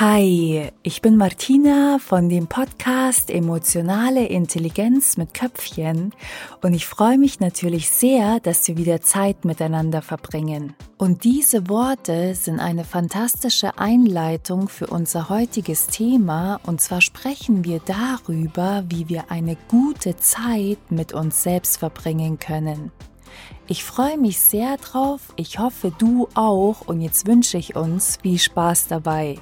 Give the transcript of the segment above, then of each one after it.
Hi, ich bin Martina von dem Podcast Emotionale Intelligenz mit Köpfchen und ich freue mich natürlich sehr, dass wir wieder Zeit miteinander verbringen. Und diese Worte sind eine fantastische Einleitung für unser heutiges Thema und zwar sprechen wir darüber, wie wir eine gute Zeit mit uns selbst verbringen können. Ich freue mich sehr drauf, ich hoffe du auch und jetzt wünsche ich uns viel Spaß dabei.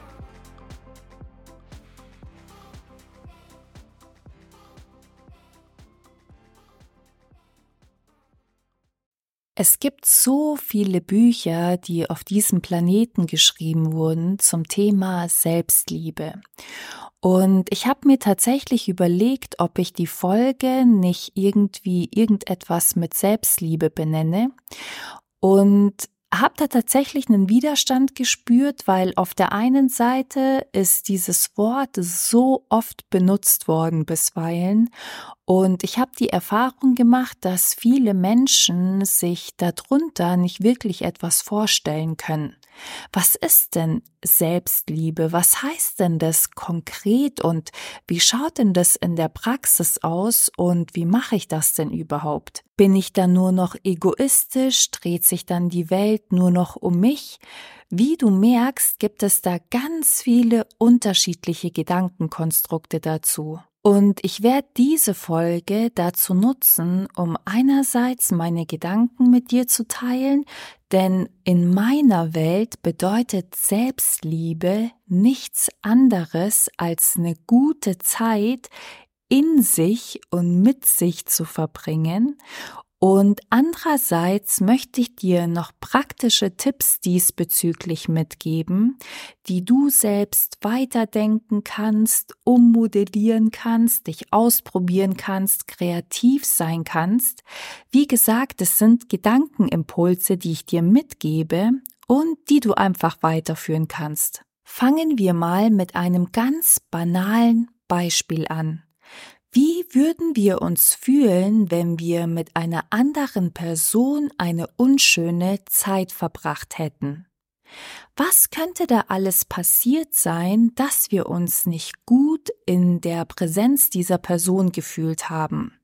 Es gibt so viele Bücher, die auf diesem Planeten geschrieben wurden zum Thema Selbstliebe. Und ich habe mir tatsächlich überlegt, ob ich die Folge nicht irgendwie irgendetwas mit Selbstliebe benenne. Und habe da tatsächlich einen Widerstand gespürt, weil auf der einen Seite ist dieses Wort so oft benutzt worden bisweilen und ich habe die Erfahrung gemacht, dass viele Menschen sich darunter nicht wirklich etwas vorstellen können. Was ist denn Selbstliebe? Was heißt denn das konkret und wie schaut denn das in der Praxis aus und wie mache ich das denn überhaupt? Bin ich dann nur noch egoistisch? Dreht sich dann die Welt nur noch um mich? Wie du merkst, gibt es da ganz viele unterschiedliche Gedankenkonstrukte dazu. Und ich werde diese Folge dazu nutzen, um einerseits meine Gedanken mit dir zu teilen, denn in meiner Welt bedeutet Selbstliebe nichts anderes als eine gute Zeit in sich und mit sich zu verbringen und andererseits möchte ich dir noch praktische Tipps diesbezüglich mitgeben, die du selbst weiterdenken kannst, ummodellieren kannst, dich ausprobieren kannst, kreativ sein kannst. Wie gesagt, es sind Gedankenimpulse, die ich dir mitgebe und die du einfach weiterführen kannst. Fangen wir mal mit einem ganz banalen Beispiel an. Wie würden wir uns fühlen, wenn wir mit einer anderen Person eine unschöne Zeit verbracht hätten? Was könnte da alles passiert sein, dass wir uns nicht gut in der Präsenz dieser Person gefühlt haben?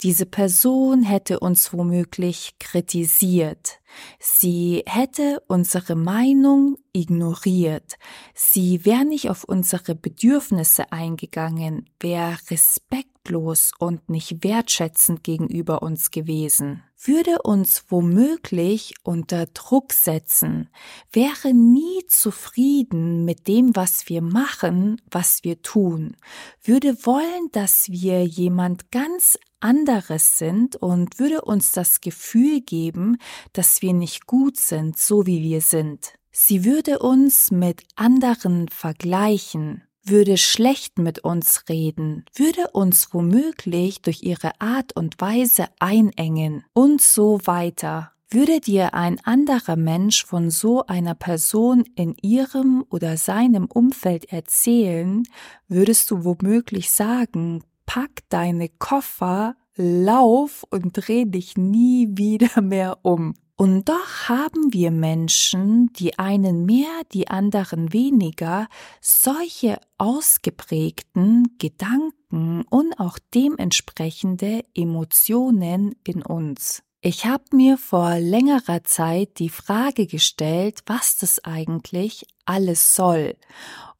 Diese Person hätte uns womöglich kritisiert. Sie hätte unsere Meinung ignoriert. Sie wäre nicht auf unsere Bedürfnisse eingegangen, wäre respektlos und nicht wertschätzend gegenüber uns gewesen würde uns womöglich unter Druck setzen, wäre nie zufrieden mit dem, was wir machen, was wir tun, würde wollen, dass wir jemand ganz anderes sind und würde uns das Gefühl geben, dass wir nicht gut sind, so wie wir sind. Sie würde uns mit anderen vergleichen, würde schlecht mit uns reden, würde uns womöglich durch ihre Art und Weise einengen und so weiter. Würde dir ein anderer Mensch von so einer Person in ihrem oder seinem Umfeld erzählen, würdest du womöglich sagen, pack deine Koffer, lauf und dreh dich nie wieder mehr um. Und doch haben wir Menschen, die einen mehr, die anderen weniger, solche ausgeprägten Gedanken und auch dementsprechende Emotionen in uns. Ich habe mir vor längerer Zeit die Frage gestellt, was das eigentlich alles soll.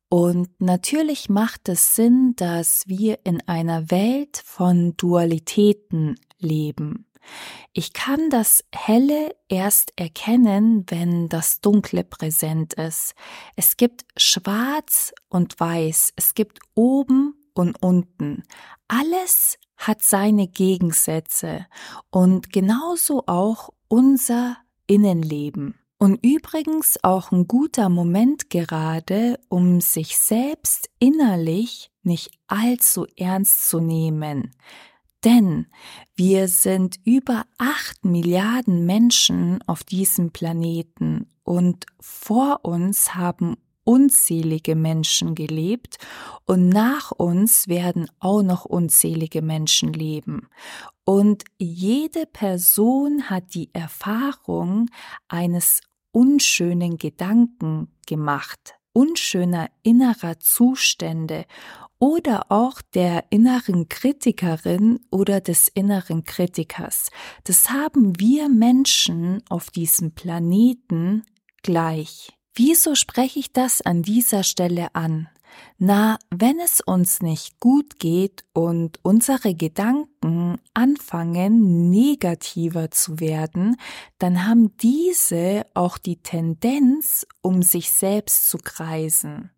Und natürlich macht es Sinn, dass wir in einer Welt von Dualitäten leben. Ich kann das Helle erst erkennen, wenn das Dunkle präsent ist. Es gibt Schwarz und Weiß, es gibt oben und unten. Alles hat seine Gegensätze und genauso auch unser Innenleben. Und übrigens auch ein guter Moment gerade, um sich selbst innerlich nicht allzu ernst zu nehmen. Denn wir sind über acht Milliarden Menschen auf diesem Planeten und vor uns haben unzählige Menschen gelebt und nach uns werden auch noch unzählige Menschen leben. Und jede Person hat die Erfahrung eines unschönen Gedanken gemacht. unschöner innerer Zustände oder auch der inneren Kritikerin oder des inneren Kritikers. Das haben wir Menschen auf diesem Planeten gleich. Wieso spreche ich das an dieser Stelle an? Na, wenn es uns nicht gut geht und unsere Gedanken anfangen negativer zu werden, dann haben diese auch die Tendenz, um sich selbst zu kreisen.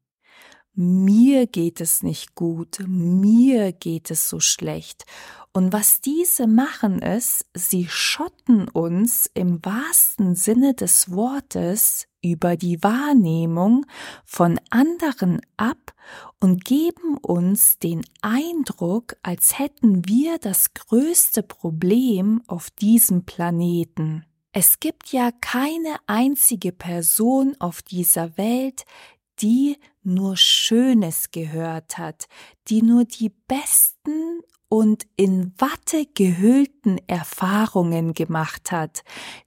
Mir geht es nicht gut, mir geht es so schlecht. Und was diese machen ist, sie schotten uns im wahrsten Sinne des Wortes über die Wahrnehmung von anderen ab und geben uns den Eindruck, als hätten wir das größte Problem auf diesem Planeten. Es gibt ja keine einzige Person auf dieser Welt, die nur Schönes gehört hat, die nur die besten und in Watte gehüllten Erfahrungen gemacht hat,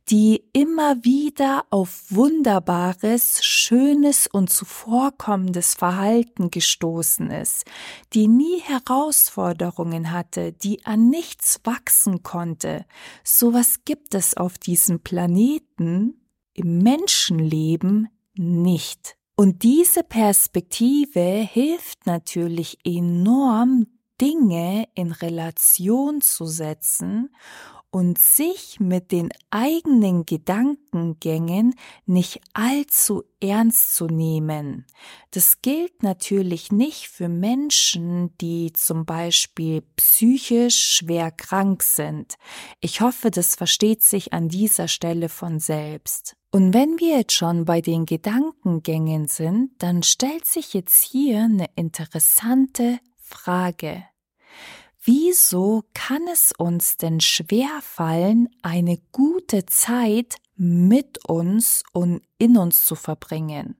die immer wieder auf wunderbares, schönes und zuvorkommendes Verhalten gestoßen ist, die nie Herausforderungen hatte, die an nichts wachsen konnte. Sowas gibt es auf diesem Planeten im Menschenleben nicht. Und diese Perspektive hilft natürlich enorm, Dinge in Relation zu setzen und sich mit den eigenen Gedankengängen nicht allzu ernst zu nehmen. Das gilt natürlich nicht für Menschen, die zum Beispiel psychisch schwer krank sind. Ich hoffe, das versteht sich an dieser Stelle von selbst. Und wenn wir jetzt schon bei den Gedankengängen sind, dann stellt sich jetzt hier eine interessante Frage. Wieso kann es uns denn schwer fallen, eine gute Zeit mit uns und in uns zu verbringen?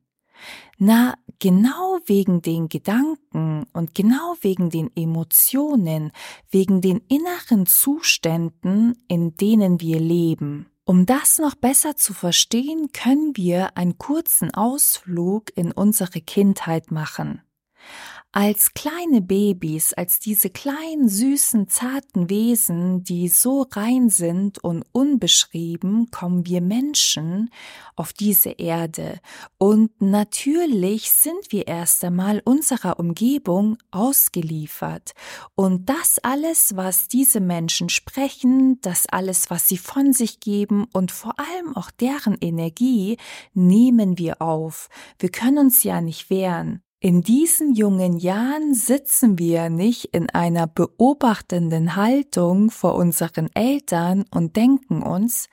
Na, genau wegen den Gedanken und genau wegen den Emotionen, wegen den inneren Zuständen, in denen wir leben. Um das noch besser zu verstehen, können wir einen kurzen Ausflug in unsere Kindheit machen. Als kleine Babys, als diese kleinen, süßen, zarten Wesen, die so rein sind und unbeschrieben, kommen wir Menschen auf diese Erde. Und natürlich sind wir erst einmal unserer Umgebung ausgeliefert. Und das alles, was diese Menschen sprechen, das alles, was sie von sich geben und vor allem auch deren Energie, nehmen wir auf. Wir können uns ja nicht wehren. In diesen jungen Jahren sitzen wir nicht in einer beobachtenden Haltung vor unseren Eltern und denken uns,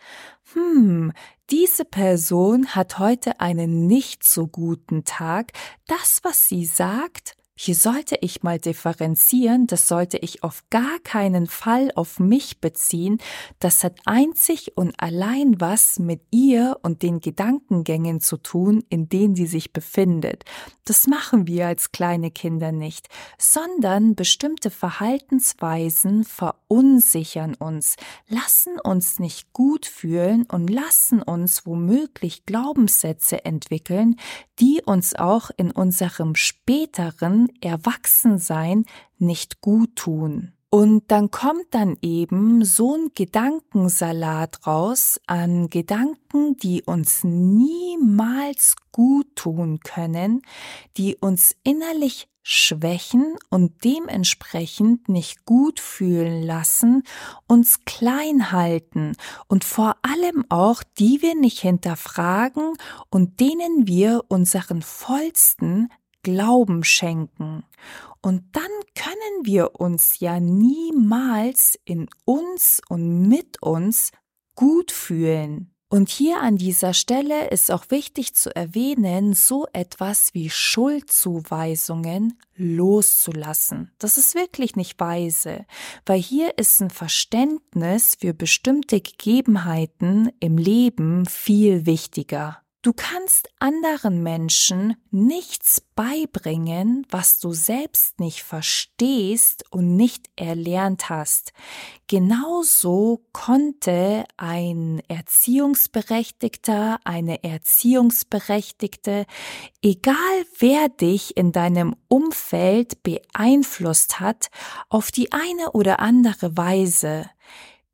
hm, diese Person hat heute einen nicht so guten Tag, das, was sie sagt, hier sollte ich mal differenzieren, das sollte ich auf gar keinen Fall auf mich beziehen, das hat einzig und allein was mit ihr und den Gedankengängen zu tun, in denen sie sich befindet. Das machen wir als kleine Kinder nicht, sondern bestimmte Verhaltensweisen verunsichern uns, lassen uns nicht gut fühlen und lassen uns womöglich Glaubenssätze entwickeln, die uns auch in unserem späteren Erwachsensein nicht gut tun. Und dann kommt dann eben so ein Gedankensalat raus an Gedanken, die uns niemals gut tun können, die uns innerlich schwächen und dementsprechend nicht gut fühlen lassen, uns klein halten und vor allem auch die wir nicht hinterfragen und denen wir unseren vollsten Glauben schenken. Und dann können wir uns ja niemals in uns und mit uns gut fühlen. Und hier an dieser Stelle ist auch wichtig zu erwähnen, so etwas wie Schuldzuweisungen loszulassen. Das ist wirklich nicht weise, weil hier ist ein Verständnis für bestimmte Gegebenheiten im Leben viel wichtiger. Du kannst anderen Menschen nichts beibringen, was du selbst nicht verstehst und nicht erlernt hast. Genauso konnte ein Erziehungsberechtigter, eine Erziehungsberechtigte, egal wer dich in deinem Umfeld beeinflusst hat, auf die eine oder andere Weise,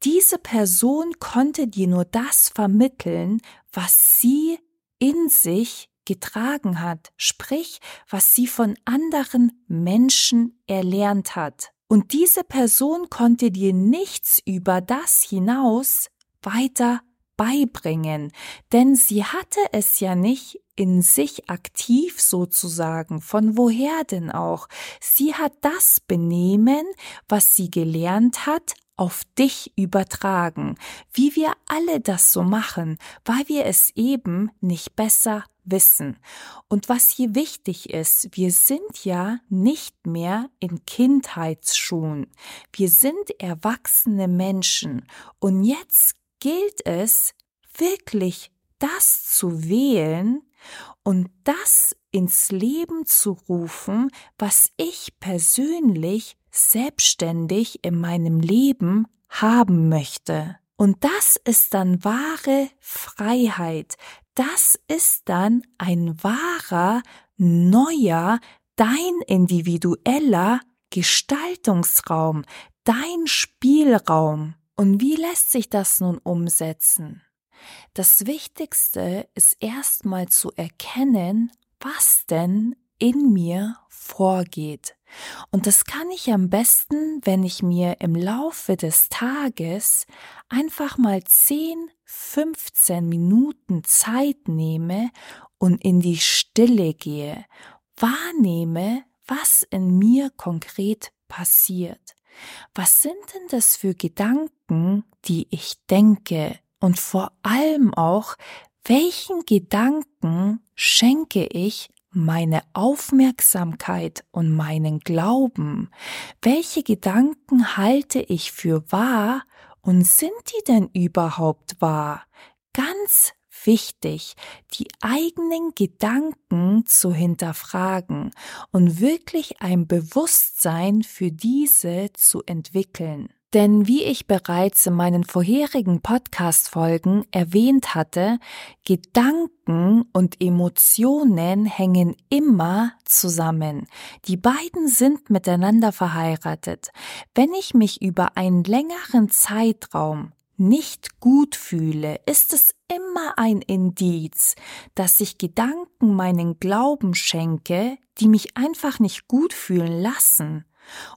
diese Person konnte dir nur das vermitteln, was sie in sich getragen hat, sprich, was sie von anderen Menschen erlernt hat. Und diese Person konnte dir nichts über das hinaus weiter beibringen, denn sie hatte es ja nicht in sich aktiv sozusagen, von woher denn auch. Sie hat das Benehmen, was sie gelernt hat, auf dich übertragen, wie wir alle das so machen, weil wir es eben nicht besser wissen. Und was hier wichtig ist, wir sind ja nicht mehr in Kindheitsschuhen. Wir sind erwachsene Menschen. Und jetzt gilt es, wirklich das zu wählen und das ins Leben zu rufen, was ich persönlich selbstständig in meinem Leben haben möchte. Und das ist dann wahre Freiheit. Das ist dann ein wahrer, neuer, dein individueller Gestaltungsraum, dein Spielraum. Und wie lässt sich das nun umsetzen? Das Wichtigste ist erstmal zu erkennen, was denn in mir vorgeht. Und das kann ich am besten, wenn ich mir im Laufe des Tages einfach mal 10, 15 Minuten Zeit nehme und in die Stille gehe, wahrnehme, was in mir konkret passiert. Was sind denn das für Gedanken, die ich denke? Und vor allem auch, welchen Gedanken schenke ich meine Aufmerksamkeit und meinen Glauben? Welche Gedanken halte ich für wahr und sind die denn überhaupt wahr? Ganz wichtig, die eigenen Gedanken zu hinterfragen und wirklich ein Bewusstsein für diese zu entwickeln. Denn wie ich bereits in meinen vorherigen Podcast-Folgen erwähnt hatte, Gedanken und Emotionen hängen immer zusammen. Die beiden sind miteinander verheiratet. Wenn ich mich über einen längeren Zeitraum nicht gut fühle, ist es immer ein Indiz, dass ich Gedanken meinen Glauben schenke, die mich einfach nicht gut fühlen lassen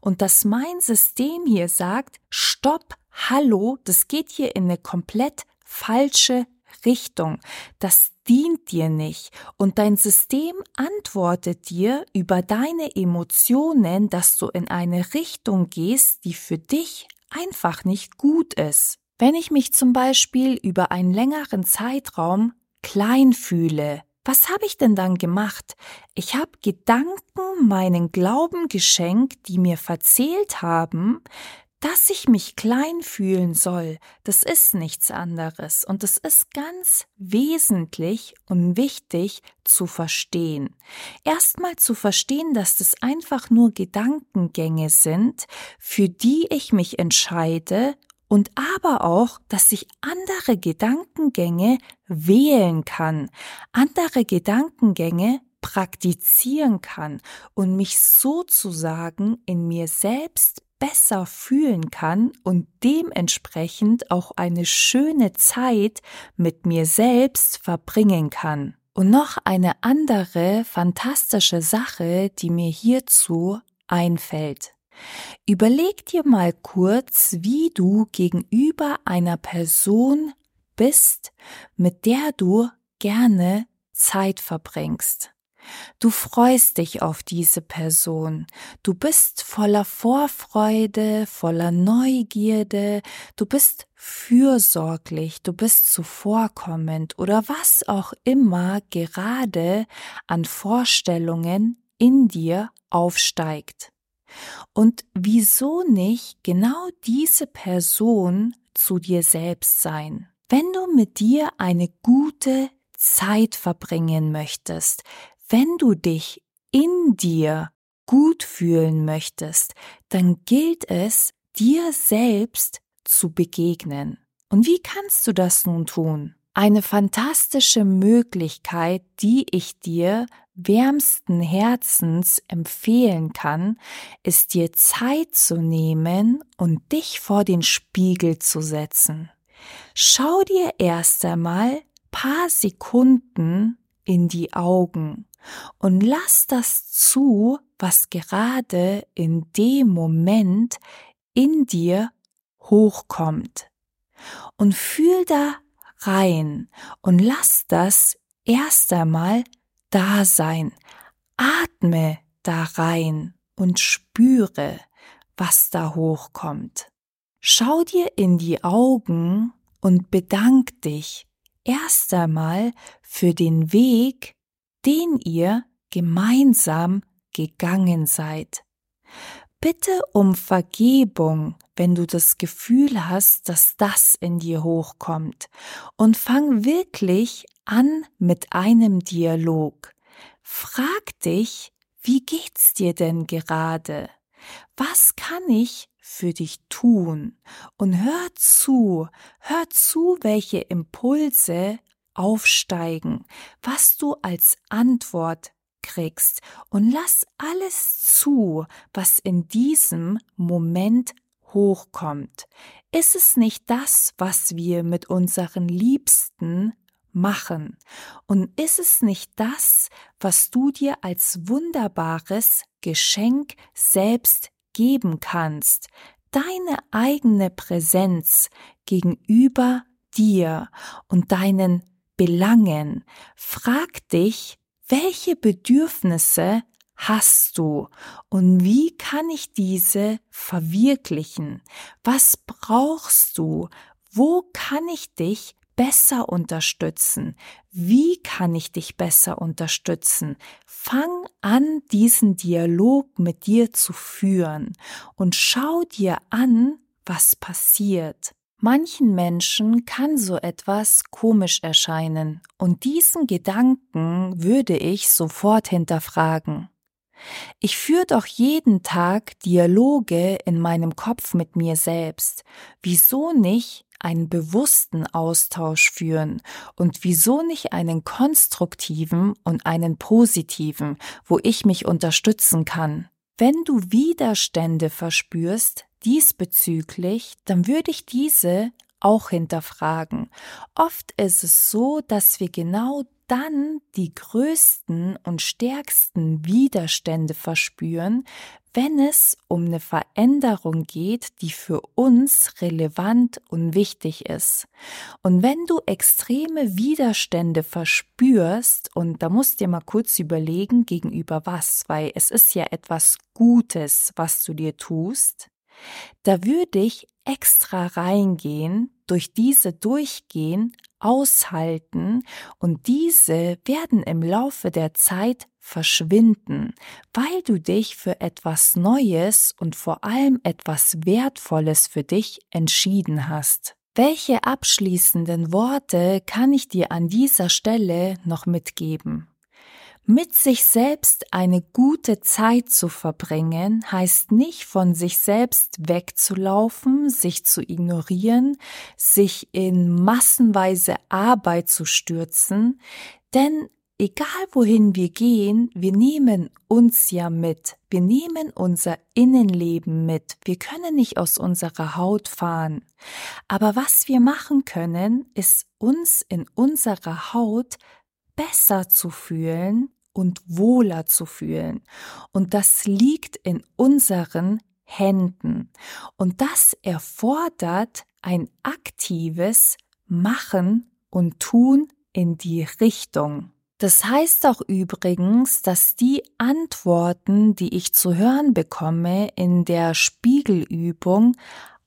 und dass mein System hier sagt, stopp, hallo, das geht hier in eine komplett falsche Richtung. Das dient dir nicht. Und dein System antwortet dir über deine Emotionen, dass du in eine Richtung gehst, die für dich einfach nicht gut ist. Wenn ich mich zum Beispiel über einen längeren Zeitraum klein fühle, was habe ich denn dann gemacht? Ich habe Gedanken meinen Glauben geschenkt, die mir verzählt haben, dass ich mich klein fühlen soll, das ist nichts anderes und es ist ganz wesentlich und wichtig zu verstehen. Erstmal zu verstehen, dass das einfach nur Gedankengänge sind, für die ich mich entscheide und aber auch, dass ich andere Gedankengänge wählen kann, andere Gedankengänge praktizieren kann und mich sozusagen in mir selbst besser fühlen kann und dementsprechend auch eine schöne Zeit mit mir selbst verbringen kann. Und noch eine andere fantastische Sache, die mir hierzu einfällt. Überleg dir mal kurz, wie du gegenüber einer Person bist, mit der du gerne Zeit verbringst. Du freust dich auf diese Person. Du bist voller Vorfreude, voller Neugierde. Du bist fürsorglich. Du bist zuvorkommend oder was auch immer gerade an Vorstellungen in dir aufsteigt. Und wieso nicht genau diese Person zu dir selbst sein? Wenn du mit dir eine gute Zeit verbringen möchtest, wenn du dich in dir gut fühlen möchtest, dann gilt es, dir selbst zu begegnen. Und wie kannst du das nun tun? Eine fantastische Möglichkeit, die ich dir wärmsten Herzens empfehlen kann, ist dir Zeit zu nehmen und dich vor den Spiegel zu setzen. Schau dir erst einmal paar Sekunden in die Augen und lass das zu, was gerade in dem Moment in dir hochkommt. Und fühl da rein und lass das erst einmal da sein. Atme da rein und spüre, was da hochkommt. Schau dir in die Augen und bedank dich erst einmal für den Weg, den ihr gemeinsam gegangen seid. Bitte um Vergebung, wenn du das Gefühl hast, dass das in dir hochkommt. Und fang wirklich an mit einem Dialog. Frag dich, wie geht's dir denn gerade? Was kann ich für dich tun? Und hör zu, hör zu, welche Impulse aufsteigen, was du als Antwort kriegst und lass alles zu, was in diesem Moment hochkommt. Ist es nicht das, was wir mit unseren Liebsten machen? Und ist es nicht das, was du dir als wunderbares Geschenk selbst geben kannst? Deine eigene Präsenz gegenüber dir und deinen Belangen. Frag dich, welche Bedürfnisse hast du und wie kann ich diese verwirklichen? Was brauchst du? Wo kann ich dich besser unterstützen? Wie kann ich dich besser unterstützen? Fang an, diesen Dialog mit dir zu führen und schau dir an, was passiert. Manchen Menschen kann so etwas komisch erscheinen, und diesen Gedanken würde ich sofort hinterfragen. Ich führe doch jeden Tag Dialoge in meinem Kopf mit mir selbst. Wieso nicht einen bewussten Austausch führen und wieso nicht einen konstruktiven und einen positiven, wo ich mich unterstützen kann? Wenn du Widerstände verspürst, diesbezüglich, dann würde ich diese auch hinterfragen. Oft ist es so, dass wir genau dann die größten und stärksten Widerstände verspüren, wenn es um eine Veränderung geht, die für uns relevant und wichtig ist. Und wenn du extreme Widerstände verspürst, und da musst du dir mal kurz überlegen, gegenüber was, weil es ist ja etwas Gutes, was du dir tust, da würde ich extra reingehen, durch diese durchgehen, aushalten und diese werden im Laufe der Zeit verschwinden, weil du dich für etwas Neues und vor allem etwas Wertvolles für dich entschieden hast. Welche abschließenden Worte kann ich dir an dieser Stelle noch mitgeben? Mit sich selbst eine gute Zeit zu verbringen, heißt nicht von sich selbst wegzulaufen, sich zu ignorieren, sich in massenweise Arbeit zu stürzen, denn egal wohin wir gehen, wir nehmen uns ja mit, wir nehmen unser Innenleben mit, wir können nicht aus unserer Haut fahren. Aber was wir machen können, ist uns in unserer Haut besser zu fühlen und wohler zu fühlen. Und das liegt in unseren Händen. Und das erfordert ein aktives Machen und Tun in die Richtung. Das heißt auch übrigens, dass die Antworten, die ich zu hören bekomme in der Spiegelübung,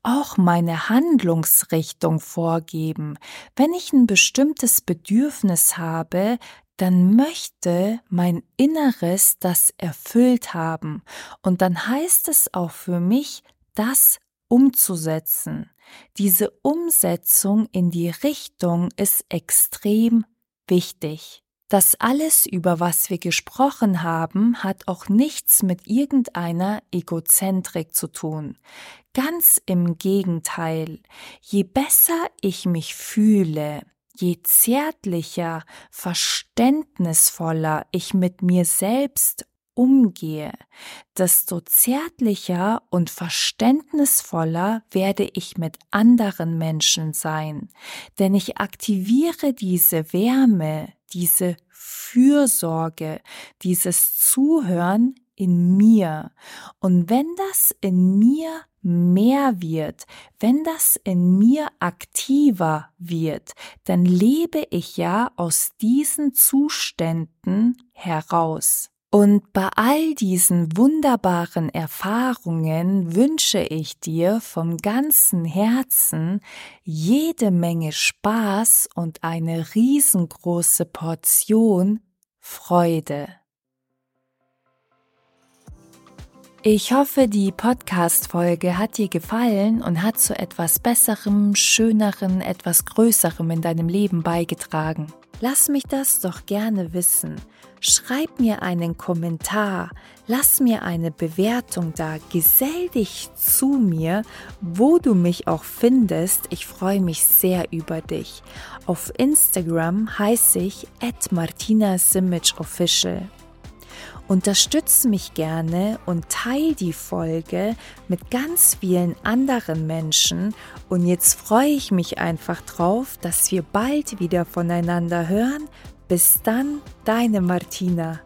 auch meine Handlungsrichtung vorgeben. Wenn ich ein bestimmtes Bedürfnis habe, dann möchte mein Inneres das erfüllt haben. Und dann heißt es auch für mich, das umzusetzen. Diese Umsetzung in die Richtung ist extrem wichtig. Das alles, über was wir gesprochen haben, hat auch nichts mit irgendeiner Egozentrik zu tun. Ganz im Gegenteil. Je besser ich mich fühle, je zärtlicher, verständnisvoller ich mit mir selbst umgehe, desto zärtlicher und verständnisvoller werde ich mit anderen Menschen sein, denn ich aktiviere diese Wärme, diese Fürsorge, dieses Zuhören in mir. Und wenn das in mir mehr wird, wenn das in mir aktiver wird, dann lebe ich ja aus diesen Zuständen heraus. Und bei all diesen wunderbaren Erfahrungen wünsche ich dir vom ganzen Herzen jede Menge Spaß und eine riesengroße Portion Freude. Ich hoffe, die Podcast-Folge hat dir gefallen und hat zu etwas Besserem, Schöneren, etwas Größerem in deinem Leben beigetragen. Lass mich das doch gerne wissen. Schreib mir einen Kommentar, lass mir eine Bewertung da, gesell dich zu mir, wo du mich auch findest. Ich freue mich sehr über dich. Auf Instagram heiße ich Martina. Unterstütze mich gerne und teile die Folge mit ganz vielen anderen Menschen. Und jetzt freue ich mich einfach drauf, dass wir bald wieder voneinander hören. Bis dann, deine Martina.